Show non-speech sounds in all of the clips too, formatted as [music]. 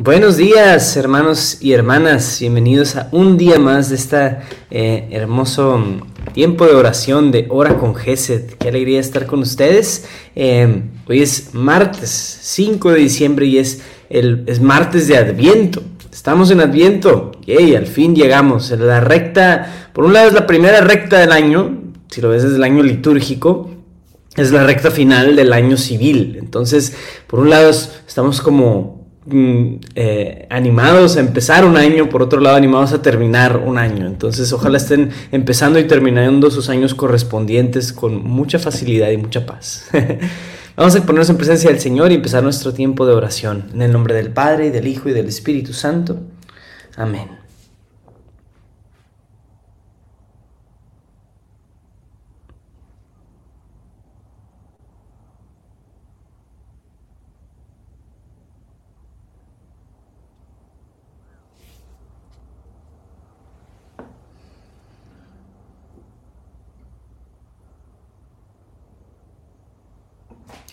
Buenos días, hermanos y hermanas. Bienvenidos a un día más de este hermoso tiempo de oración de Hora con Gesed. Qué alegría estar con ustedes. Eh, hoy es martes 5 de diciembre y es, el, es martes de Adviento. Estamos en Adviento. y al fin llegamos. La recta, por un lado es la primera recta del año, si lo ves desde el año litúrgico. Es la recta final del año civil. Entonces, por un lado, estamos como eh, animados a empezar un año, por otro lado animados a terminar un año. Entonces ojalá estén empezando y terminando sus años correspondientes con mucha facilidad y mucha paz. [laughs] Vamos a ponernos en presencia del Señor y empezar nuestro tiempo de oración. En el nombre del Padre, y del Hijo y del Espíritu Santo. Amén.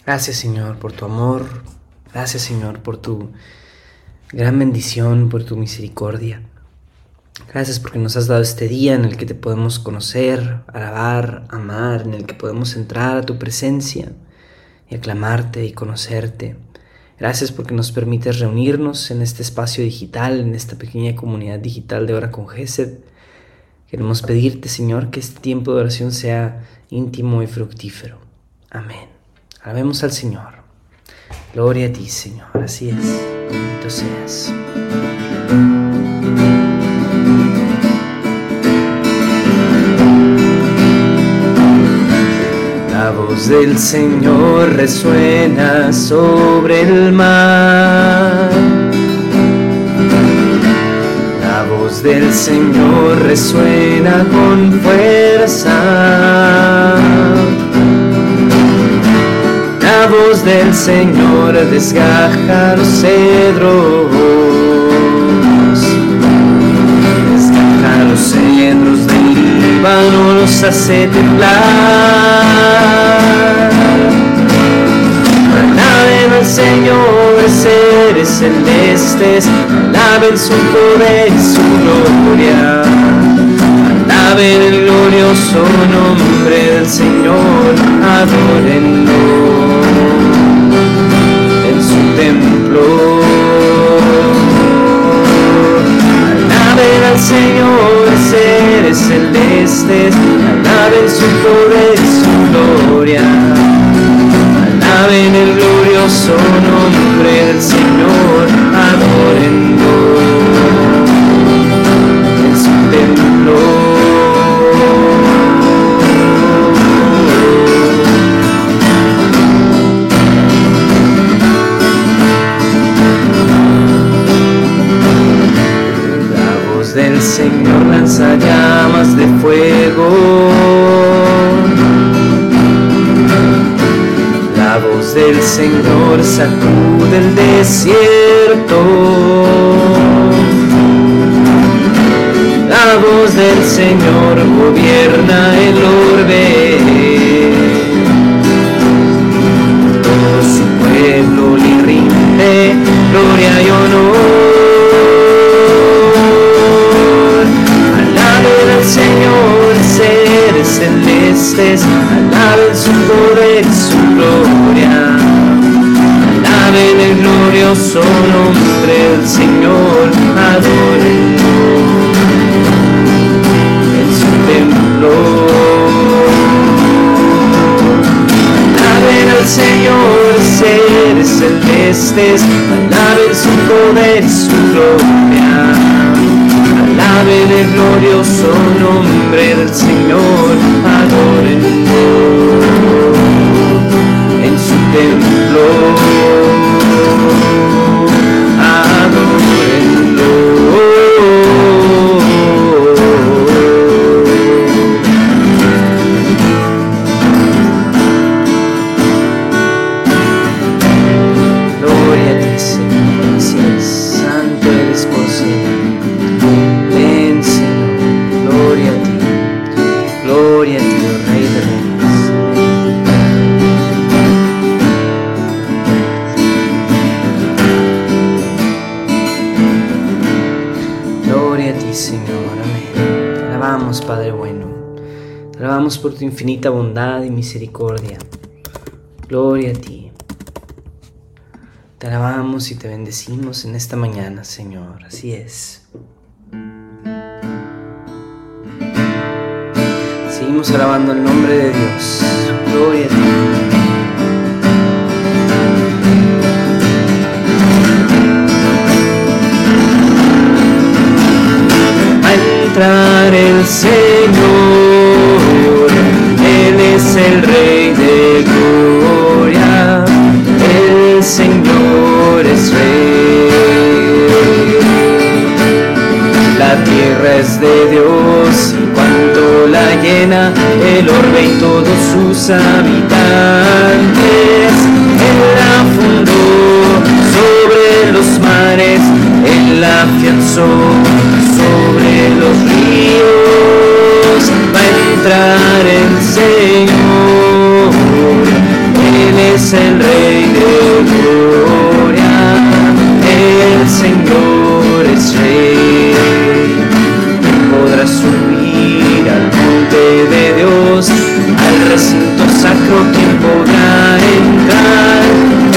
Gracias Señor por tu amor. Gracias Señor por tu gran bendición, por tu misericordia. Gracias porque nos has dado este día en el que te podemos conocer, alabar, amar, en el que podemos entrar a tu presencia y aclamarte y conocerte. Gracias porque nos permites reunirnos en este espacio digital, en esta pequeña comunidad digital de Hora con Gesed. Queremos pedirte, Señor, que este tiempo de oración sea íntimo y fructífero. Amén. Alabemos al Señor. Gloria a ti, Señor. Así es. Bendito seas. La voz del Señor resuena sobre el mar. La voz del Señor resuena con fuerza la voz del Señor desgaja los cedros, desgaja los cedros del Líbano, los hace temblar. Alaben al Señor, seres celestes, alaben su poder y su gloria. Alaben el glorioso nombre del Señor, adórenlo al Señor, seres celestes, alaben su poder y su gloria. Alaben el glorioso nombre del Señor, adorenlo Señor sacude el desierto. La voz del Señor gobierna el orbe. Todo su pueblo le rinde gloria y honor. Señor, seres celestes, alaben su poder su gloria. Alaben el glorioso nombre del Señor, adorenlo en su templo. Alaben al Señor, seres celestes, alaben su poder su gloria alaben el glorioso nombre del Señor, adórenlo en su templo. Por tu infinita bondad y misericordia. Gloria a ti. Te alabamos y te bendecimos en esta mañana, Señor. Así es. Seguimos alabando el nombre de Dios. Gloria a ti. entrar el Señor, es el Rey de gloria, el Señor es Rey. La tierra es de Dios y cuanto la llena, el orbe y todos sus habitantes, Él la fundó sobre los mares, Él la afianzó sobre los ríos va a entrar el Señor. Él es el Rey de gloria, el Señor es Rey. Podrás subir al monte de Dios, al recinto sacro, quien podrá entrar.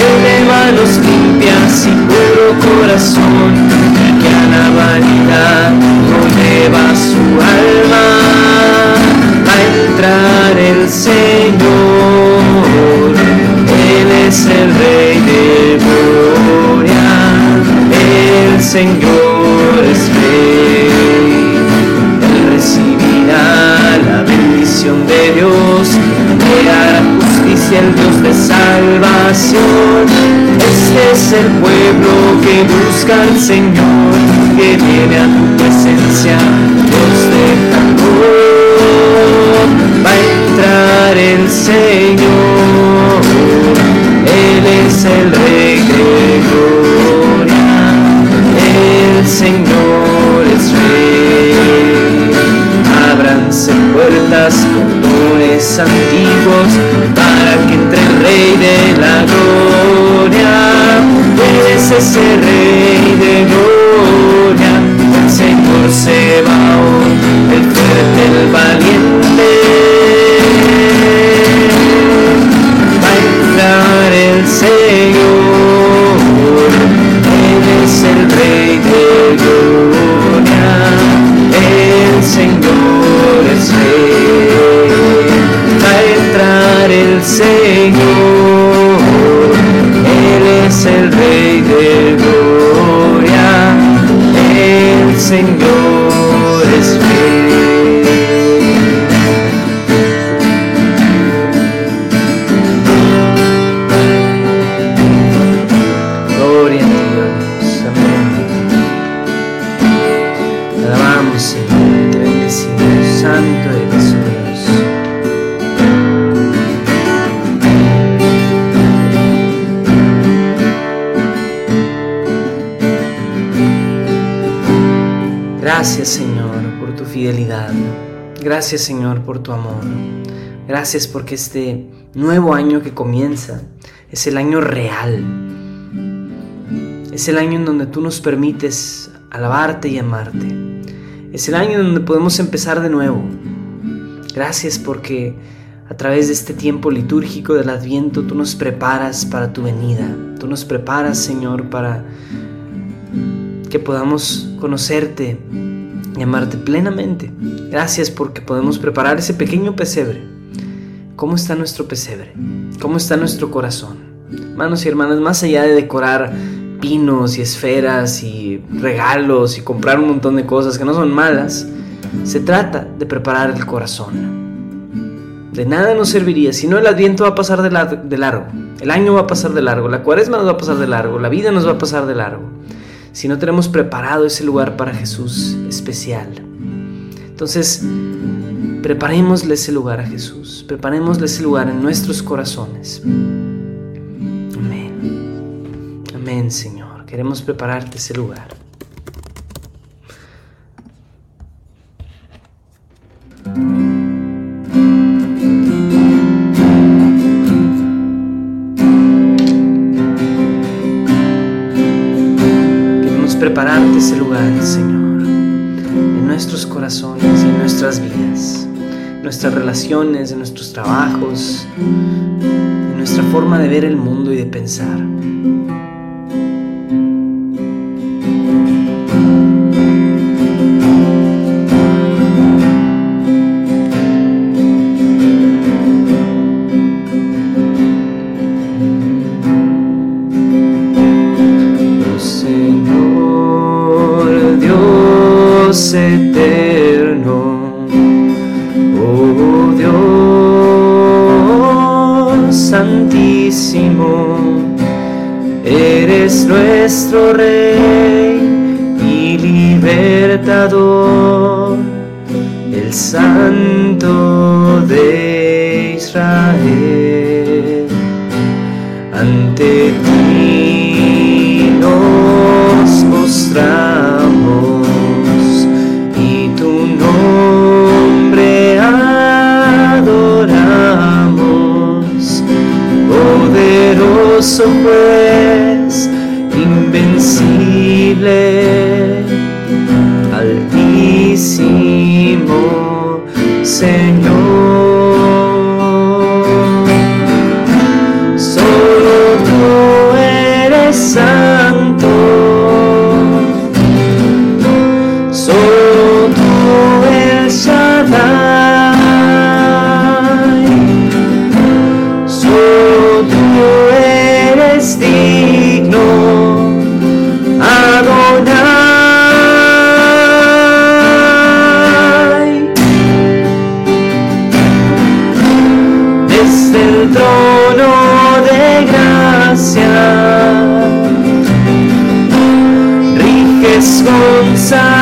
El de manos limpias y puro corazón la vanidad no lleva su alma a Señor. Él es el Rey de gloria, el Señor es Rey. Él recibirá la bendición de Dios, le hará justicia el Dios de salvación este es el pueblo que busca al Señor, que viene a tu presencia, antiguos para que entre el Rey de la gloria. Es ese rey Gracias Señor por tu fidelidad. Gracias Señor por tu amor. Gracias porque este nuevo año que comienza es el año real. Es el año en donde tú nos permites alabarte y amarte. Es el año en donde podemos empezar de nuevo. Gracias porque a través de este tiempo litúrgico del Adviento tú nos preparas para tu venida. Tú nos preparas, Señor, para que podamos conocerte y amarte plenamente. Gracias porque podemos preparar ese pequeño pesebre. ¿Cómo está nuestro pesebre? ¿Cómo está nuestro corazón? Hermanos y hermanas, más allá de decorar pinos y esferas y regalos y comprar un montón de cosas que no son malas, se trata de preparar el corazón. De nada nos serviría, si no el adviento va a pasar de, largo, el año va a pasar de largo, la cuaresma nos va a pasar de largo, la vida nos va a pasar de largo si no tenemos preparado ese lugar para Jesús especial. Entonces, preparémosle ese lugar a Jesús, preparémosle ese lugar en nuestros corazones. Amén. Amén, Señor. Queremos prepararte ese lugar. Prepararte ese lugar, Señor, en nuestros corazones en nuestras vidas. nuestras relaciones, en nuestros trabajos, en nuestra forma de ver el mundo y de pensar. Nuestro Rey y libertador, trono de gracia. Riges González.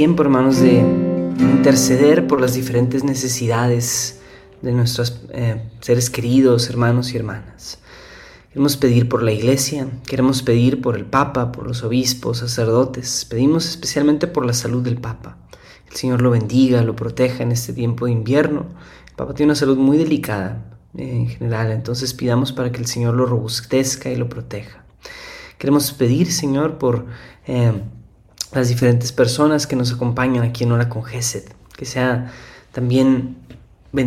Tiempo, hermanos, de interceder por las diferentes necesidades de nuestros eh, seres queridos, hermanos y hermanas. Queremos pedir por la iglesia, queremos pedir por el Papa, por los obispos, sacerdotes. Pedimos especialmente por la salud del Papa. El Señor lo bendiga, lo proteja en este tiempo de invierno. El Papa tiene una salud muy delicada en general, entonces pidamos para que el Señor lo robustezca y lo proteja. Queremos pedir, Señor, por... Eh, las diferentes personas que nos acompañan aquí en Hora con Gesed, que sea también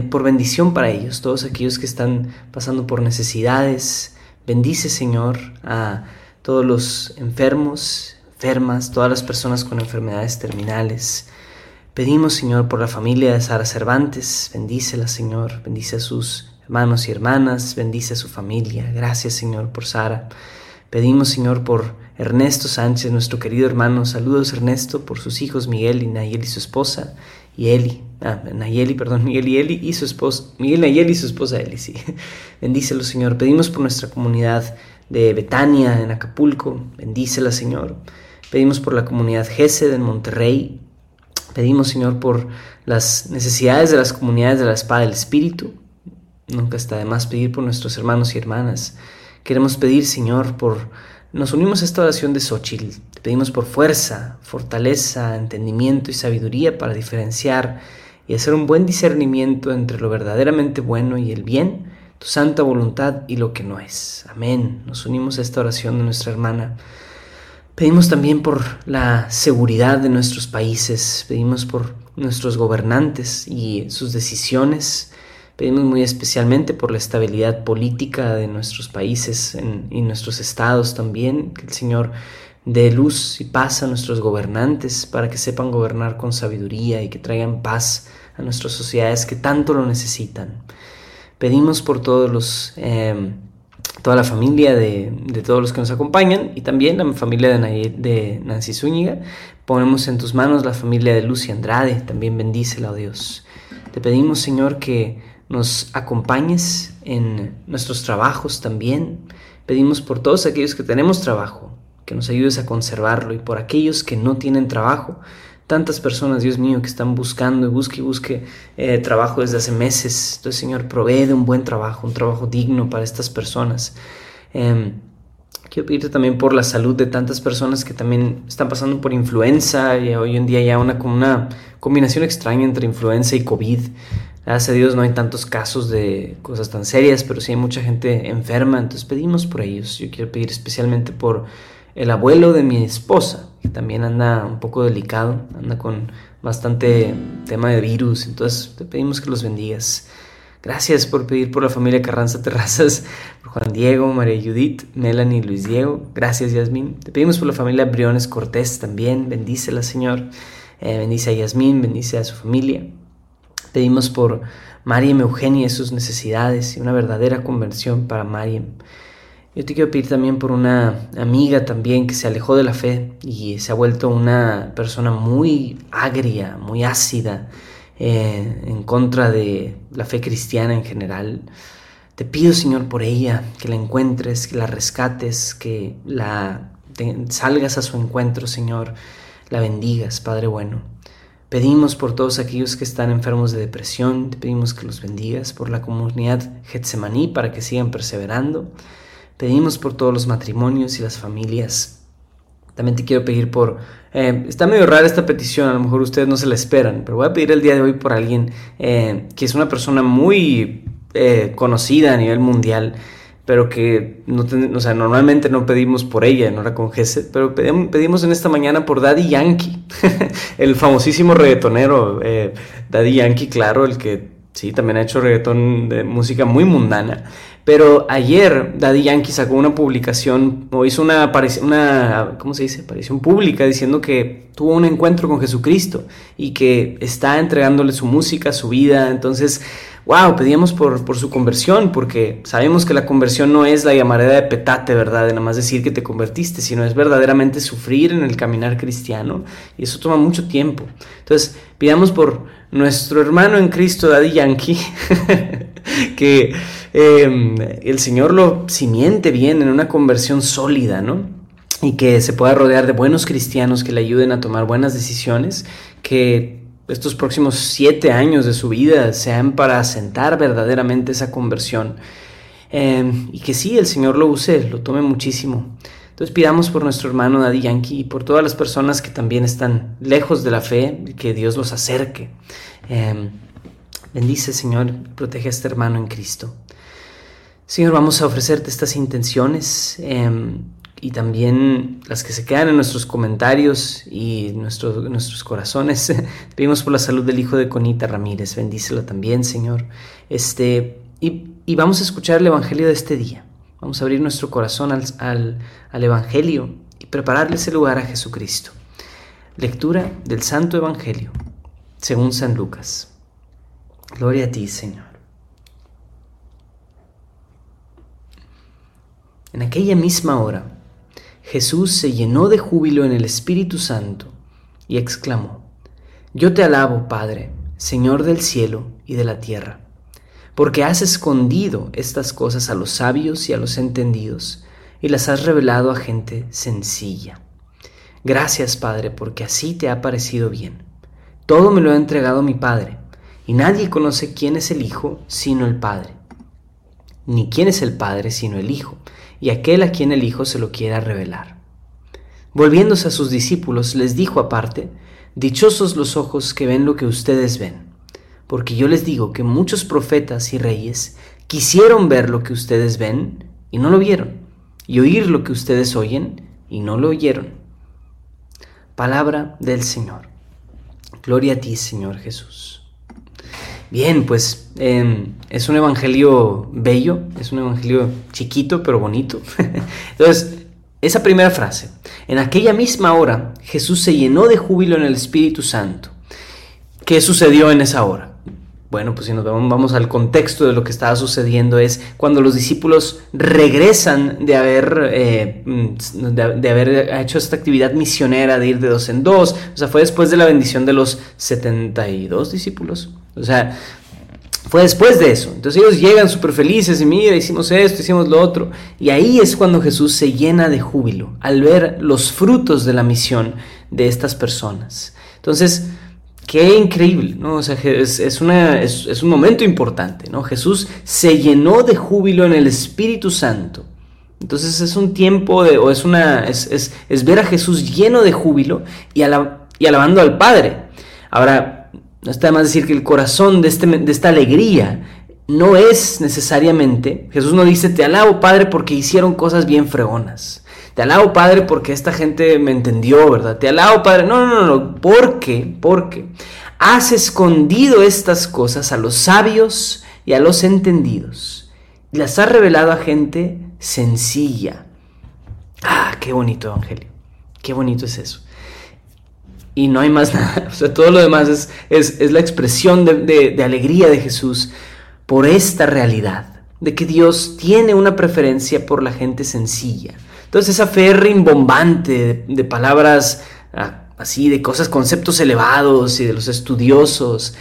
por bendición para ellos, todos aquellos que están pasando por necesidades. Bendice, Señor, a todos los enfermos, enfermas, todas las personas con enfermedades terminales. Pedimos, Señor, por la familia de Sara Cervantes. Bendícela, Señor. Bendice a sus hermanos y hermanas. Bendice a su familia. Gracias, Señor, por Sara. Pedimos, Señor, por Ernesto Sánchez, nuestro querido hermano. Saludos, Ernesto, por sus hijos Miguel y Nayeli, su esposa, y Eli. Ah, Nayeli, perdón, Miguel y Eli y su esposa. Miguel, Nayeli y su esposa Eli, sí. [laughs] Bendícelo, Señor. Pedimos por nuestra comunidad de Betania, en Acapulco. Bendícela, Señor. Pedimos por la comunidad Gesed en Monterrey. Pedimos, Señor, por las necesidades de las comunidades de la espada del Espíritu. Nunca está de más pedir por nuestros hermanos y hermanas Queremos pedir, Señor, por... Nos unimos a esta oración de Xochitl. Te pedimos por fuerza, fortaleza, entendimiento y sabiduría para diferenciar y hacer un buen discernimiento entre lo verdaderamente bueno y el bien, tu santa voluntad y lo que no es. Amén. Nos unimos a esta oración de nuestra hermana. Pedimos también por la seguridad de nuestros países, pedimos por nuestros gobernantes y sus decisiones, pedimos muy especialmente por la estabilidad política de nuestros países y nuestros estados también, que el Señor dé luz y paz a nuestros gobernantes para que sepan gobernar con sabiduría y que traigan paz a nuestras sociedades que tanto lo necesitan. Pedimos por todos los... Eh, toda la familia de, todos los que nos acompañan y también la familia de, de, Nancy Zúñiga. Ponemos en tus manos la familia de Lucy Andrade, también bendícela, oh Dios. Te pedimos, Señor, que nos acompañes en nuestros trabajos también. Pedimos por todos aquellos que tenemos trabajo, que nos ayudes a conservarlo y por aquellos que no tienen trabajo, tantas personas, Dios mío, que están buscando y busque y busque eh, trabajo desde hace meses. Entonces, Señor, provee de un buen trabajo, un trabajo digno para estas personas. Em, quiero pedirte también por la salud de tantas personas que también están pasando por influenza y hoy en día ya una, una combinación extraña entre influenza y COVID. Gracias a Dios no hay tantos casos de cosas tan serias, pero sí hay mucha gente enferma, entonces pedimos por ellos. Yo quiero pedir especialmente por el abuelo de mi esposa, que también anda un poco delicado, anda con bastante tema de virus, entonces te pedimos que los bendigas. Gracias por pedir por la familia Carranza Terrazas, por Juan Diego, María Judith, Melanie Luis Diego. Gracias, Yasmín. Te pedimos por la familia Briones Cortés también. Bendícela, Señor. Eh, bendice a Yasmín, bendice a su familia. Pedimos por Mariam Eugenia y sus necesidades y una verdadera conversión para Mariam. Yo te quiero pedir también por una amiga también que se alejó de la fe y se ha vuelto una persona muy agria, muy ácida eh, en contra de la fe cristiana en general. Te pido, Señor, por ella, que la encuentres, que la rescates, que la salgas a su encuentro, Señor, la bendigas, Padre bueno. Pedimos por todos aquellos que están enfermos de depresión, te pedimos que los bendigas, por la comunidad Getsemaní para que sigan perseverando. Pedimos por todos los matrimonios y las familias. También te quiero pedir por... Eh, está medio rara esta petición, a lo mejor ustedes no se la esperan, pero voy a pedir el día de hoy por alguien eh, que es una persona muy eh, conocida a nivel mundial, pero que no o sea, normalmente no pedimos por ella en hora con Gesed, pero pedimos en esta mañana por Daddy Yankee, [laughs] el famosísimo reggaetonero Daddy Yankee, claro, el que sí, también ha hecho reggaetón de música muy mundana. Pero ayer Daddy Yankee sacó una publicación o hizo una, una ¿cómo se dice? aparición pública diciendo que tuvo un encuentro con Jesucristo y que está entregándole su música, su vida. Entonces, wow, pedíamos por, por su conversión porque sabemos que la conversión no es la llamareda de petate, ¿verdad? De nada más decir que te convertiste, sino es verdaderamente sufrir en el caminar cristiano y eso toma mucho tiempo. Entonces, pidamos por nuestro hermano en Cristo, Daddy Yankee, [laughs] que Em, el Señor lo simiente bien en una conversión sólida, ¿no? Y que se pueda rodear de buenos cristianos que le ayuden a tomar buenas decisiones, que estos próximos siete años de su vida sean para asentar verdaderamente esa conversión. Em, y que sí, el Señor lo use, lo tome muchísimo. Entonces pidamos por nuestro hermano Daddy Yankee y por todas las personas que también están lejos de la fe, que Dios los acerque. Em, bendice, Señor, protege a este hermano en Cristo. Señor, vamos a ofrecerte estas intenciones em, y también las que se quedan en nuestros comentarios y nuestros corazones. Te [laughs] pedimos por la salud del hijo de Conita Ramírez, bendícelo también, Señor. Este, y, vamos a escuchar el Evangelio de este día. Vamos a abrir nuestro corazón al, al Evangelio y prepararle ese lugar a Jesucristo. Lectura del Santo Evangelio, según San Lucas. Gloria a ti, Señor. En aquella misma hora, Jesús se llenó de júbilo en el Espíritu Santo y exclamó, Yo te alabo, Padre, Señor del cielo y de la tierra, porque has escondido estas cosas a los sabios y a los entendidos, y las has revelado a gente sencilla. Gracias, Padre, porque así te ha parecido bien. Todo me lo ha entregado mi Padre, y nadie conoce quién es el Hijo sino el Padre, ni quién es el Padre sino el Hijo y aquel a quien el Hijo se lo quiera revelar. Volviéndose a sus discípulos, les dijo aparte, Dichosos los ojos que ven lo que ustedes ven, porque yo les digo que muchos profetas y reyes quisieron ver lo que ustedes ven y no lo vieron, y oír lo que ustedes oyen y no lo oyeron. Palabra del Señor. Gloria a ti, Señor Jesús. Bien, pues em, es un evangelio bello, es un evangelio chiquito pero bonito. [laughs] Entonces, esa primera frase. En aquella misma hora Jesús se llenó de júbilo en el Espíritu Santo. ¿Qué sucedió en esa hora? Bueno, pues si nos vamos, al contexto de lo que estaba sucediendo es cuando los discípulos regresan de haber, eh, de, haber hecho esta actividad misionera de ir de dos en dos. O sea, fue después de la bendición de los 72 discípulos. O sea, fue después de eso. Entonces ellos llegan súper felices y mira, hicimos esto, hicimos lo otro. Y ahí es cuando Jesús se llena de júbilo al ver los frutos de la misión de estas personas. Entonces, qué increíble, ¿no? O sea, es, una, es, un momento importante, ¿no? Jesús se llenó de júbilo en el Espíritu Santo. Entonces es un tiempo de, o es una, es, ver a Jesús lleno de júbilo y, y alabando al Padre. Ahora, no está más decir que el corazón de, este, de esta alegría no es necesariamente, Jesús no dice, te alabo Padre porque hicieron cosas bien fregonas. Te alabo Padre porque esta gente me entendió, ¿verdad? Te alabo Padre. No, no, no, no. ¿Por qué? Porque has escondido estas cosas a los sabios y a los entendidos. Y las has revelado a gente sencilla. Ah, qué bonito Evangelio. Qué bonito es eso y no hay más nada. [laughs] O sea, todo lo demás es, es, la expresión de, alegría de Jesús por esta realidad, de que Dios tiene una preferencia por la gente sencilla. Entonces esa fe rimbombante de, palabras ah, así, de cosas, conceptos elevados y de los estudiosos,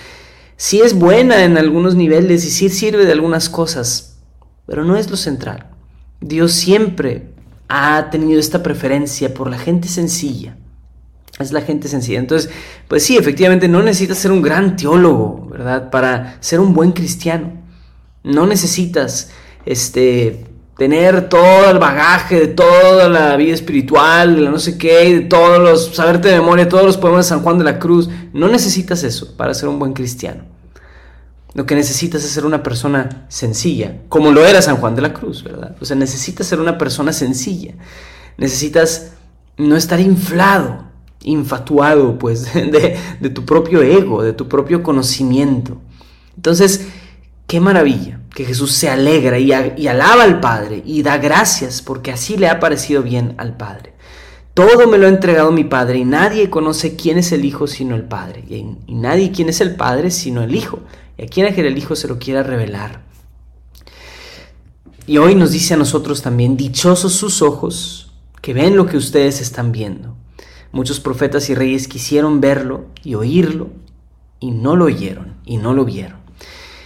sí es buena en algunos niveles y sí sirve de algunas cosas, pero no es lo central. Dios siempre ha tenido esta preferencia por la gente sencilla es la gente sencilla. Entonces, pues sí, efectivamente no necesitas ser un gran teólogo, ¿verdad? Para ser un buen cristiano. No necesitas este tener todo el bagaje de toda la vida espiritual, de la no sé qué, de todos los saberte de memoria todos los poemas de San Juan de la Cruz. No necesitas eso para ser un buen cristiano. Lo que necesitas es ser una persona sencilla, como lo era San Juan de la Cruz, ¿verdad? O sea, necesitas ser una persona sencilla. Necesitas no estar inflado infatuado pues [laughs] de, tu propio ego, de tu propio conocimiento. Entonces, qué maravilla que Jesús se alegra y, alaba al Padre y da gracias porque así le ha parecido bien al Padre. Todo me lo ha entregado mi Padre y nadie conoce quién es el Hijo sino el Padre y, nadie quién es el Padre sino el Hijo y a quien el Hijo se lo quiera revelar. Y hoy nos dice a nosotros también, dichosos sus ojos que ven lo que ustedes están viendo. Muchos profetas y reyes quisieron verlo y oírlo y no lo oyeron y no lo vieron.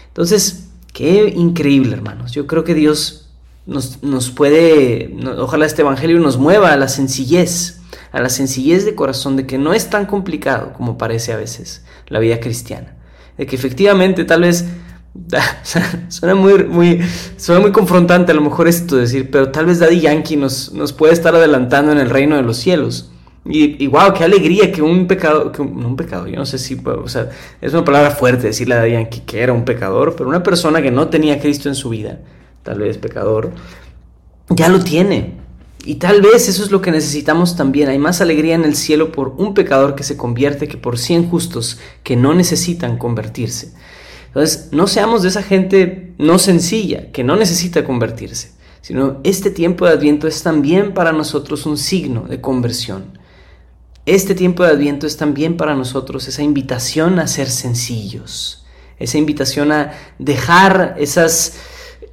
Entonces, qué increíble, hermanos. Yo creo que Dios nos, nos puede, ojalá este Evangelio nos mueva a la sencillez, a la sencillez de corazón de que no es tan complicado como parece a veces la vida cristiana. De que efectivamente tal vez [laughs] suena muy, muy, suena muy confrontante a lo mejor esto decir, pero tal vez Daddy Yankee nos, nos puede estar adelantando en el reino de los cielos. Y, wow, qué alegría que un pecado, que un, no un pecado, yo no sé si, o sea, es una palabra fuerte decirle a Yankee que era un pecador, pero una persona que no tenía Cristo en su vida, tal vez pecador, ya lo tiene. Y tal vez eso es lo que necesitamos también. Hay más alegría en el cielo por un pecador que se convierte que por cien justos que no necesitan convertirse. Entonces, no seamos de esa gente no sencilla, que no necesita convertirse, sino este tiempo de Adviento es también para nosotros un signo de conversión. Este tiempo de Adviento es también para nosotros esa invitación a ser sencillos, esa invitación a dejar esas,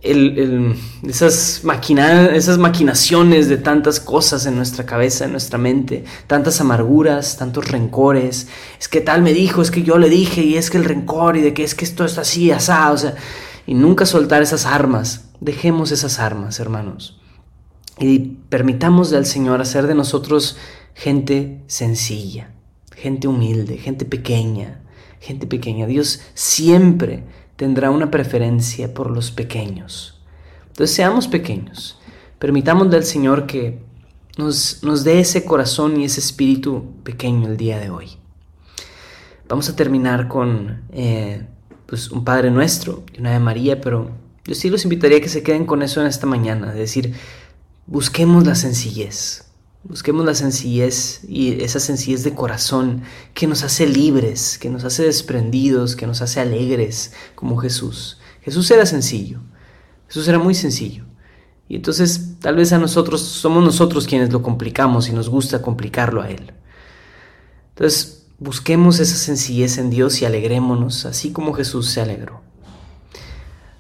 esas, esas maquinaciones de tantas cosas en nuestra cabeza, en nuestra mente, tantas amarguras, tantos rencores. Es que tal me dijo, es que yo le dije, y es que el rencor, y de que es que esto está así, asado, o sea, y nunca soltar esas armas. Dejemos esas armas, hermanos. Y permitamos al Señor hacer de nosotros gente sencilla, gente humilde, gente pequeña, gente pequeña. Dios siempre tendrá una preferencia por los pequeños. Entonces seamos pequeños, Permitámosle al Señor que nos, nos dé ese corazón y ese espíritu pequeño el día de hoy. Vamos a terminar con eh, pues un Padre Nuestro y una de María, pero yo sí los invitaría a que se queden con eso en esta mañana, es decir, busquemos la sencillez, busquemos la sencillez y esa sencillez de corazón que nos hace libres, que nos hace desprendidos, que nos hace alegres como Jesús. Jesús era sencillo, Jesús era muy sencillo. Y entonces tal vez a nosotros somos nosotros quienes lo complicamos y nos gusta complicarlo a Él. Entonces busquemos esa sencillez en Dios y alegrémonos así como Jesús se alegró.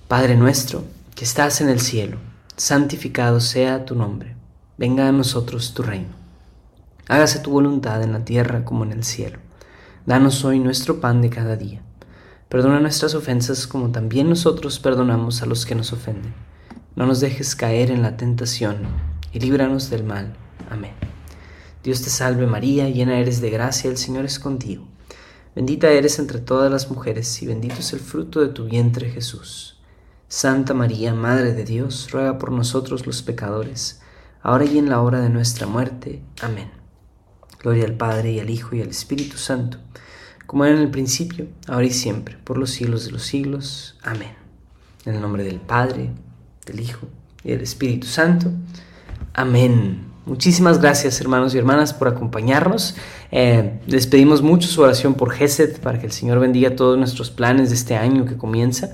Padre nuestro, que estás en el cielo, santificado sea tu nombre. Venga a nosotros tu reino. Hágase tu voluntad en la tierra como en el cielo. Danos hoy nuestro pan de cada día. Perdona nuestras ofensas como también nosotros perdonamos a los que nos ofenden no nos dejes caer en la tentación y líbranos del mal. Amén. Dios te salve María, llena eres de gracia, el Señor es contigo. Bendita eres entre todas las mujeres y bendito es el fruto de tu vientre Jesús. Santa María, Madre de Dios, ruega por nosotros los pecadores, ahora y en la hora de nuestra muerte. Amén. Gloria al Padre y al Hijo y al Espíritu Santo, como era en el principio, ahora y siempre, por los siglos de los siglos. Amén. En el nombre del Padre, del Hijo y del Espíritu Santo. Amén. Muchísimas gracias hermanos y hermanas por acompañarnos. Eh, les pedimos mucho su oración por Geset para que el Señor bendiga todos nuestros planes de este año que comienza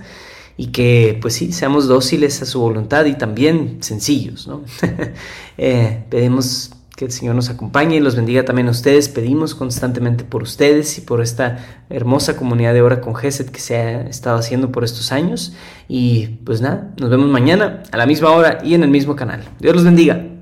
y que pues sí, seamos dóciles a su voluntad y también sencillos. ¿no? [laughs] eh, pedimos que el Señor nos acompañe y los bendiga también a ustedes. Pedimos constantemente por ustedes y por esta hermosa comunidad de Hora con Geset que se ha estado haciendo por estos años. Y pues nada, nos vemos mañana a la misma hora y en el mismo canal. Dios los bendiga.